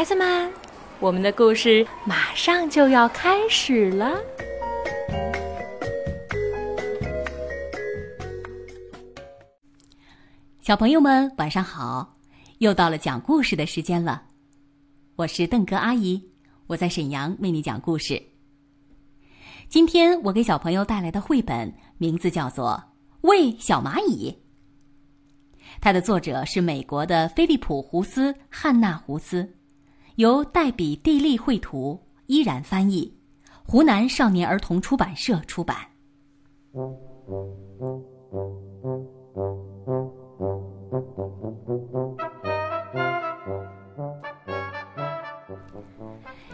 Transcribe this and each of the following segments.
孩子们，我们的故事马上就要开始了。小朋友们，晚上好！又到了讲故事的时间了。我是邓格阿姨，我在沈阳为你讲故事。今天我给小朋友带来的绘本名字叫做《喂小蚂蚁》。它的作者是美国的菲利普·胡斯、汉娜·胡斯，由黛比·蒂利绘图，依然翻译，湖南少年儿童出版社出版。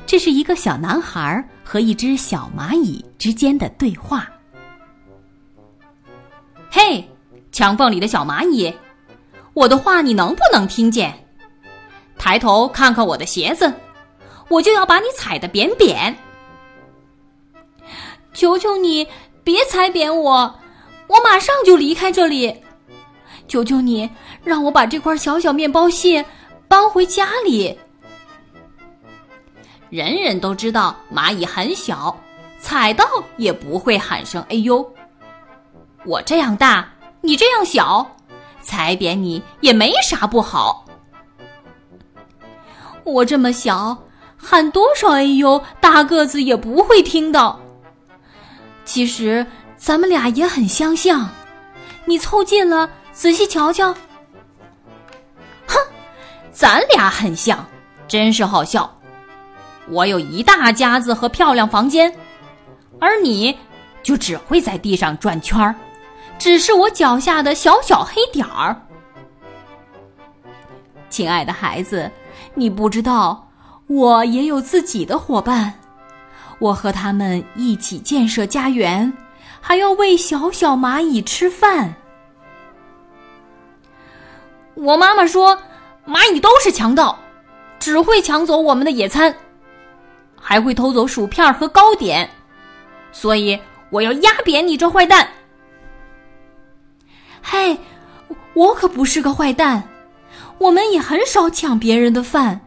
这是一个小男孩和一只小蚂蚁之间的对话。嘿，墙缝里的小蚂蚁，我的话你能不能听见？抬头看看我的鞋子，我就要把你踩得扁扁。求求你别踩扁我，我马上就离开这里。求求你让我把这块小小面包屑搬回家里。人人都知道蚂蚁很小，踩到也不会喊声“哎呦”。我这样大，你这样小，踩扁你也没啥不好。我这么小，喊多少“哎呦”，大个子也不会听到。其实咱们俩也很相像，你凑近了仔细瞧瞧。哼，咱俩很像，真是好笑。我有一大家子和漂亮房间，而你就只会在地上转圈儿，只是我脚下的小小黑点儿。亲爱的孩子，你不知道，我也有自己的伙伴，我和他们一起建设家园，还要喂小小蚂蚁吃饭。我妈妈说，蚂蚁都是强盗，只会抢走我们的野餐。还会偷走薯片和糕点，所以我要压扁你这坏蛋！嘿，我可不是个坏蛋，我们也很少抢别人的饭，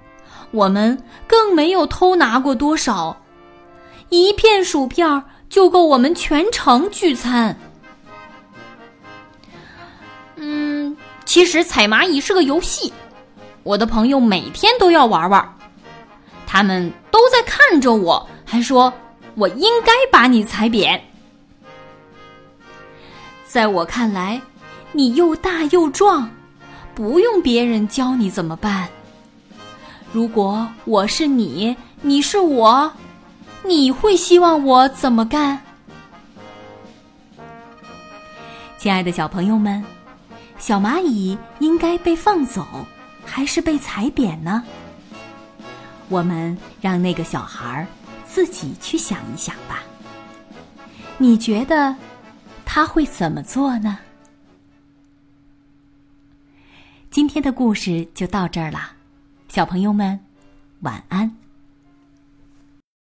我们更没有偷拿过多少，一片薯片就够我们全城聚餐。嗯，其实踩蚂蚁是个游戏，我的朋友每天都要玩玩。他们都在看着我，还说我应该把你踩扁。在我看来，你又大又壮，不用别人教你怎么办。如果我是你，你是我，你会希望我怎么干？亲爱的小朋友们，小蚂蚁应该被放走，还是被踩扁呢？我们让那个小孩自己去想一想吧。你觉得他会怎么做呢？今天的故事就到这儿了，小朋友们，晚安。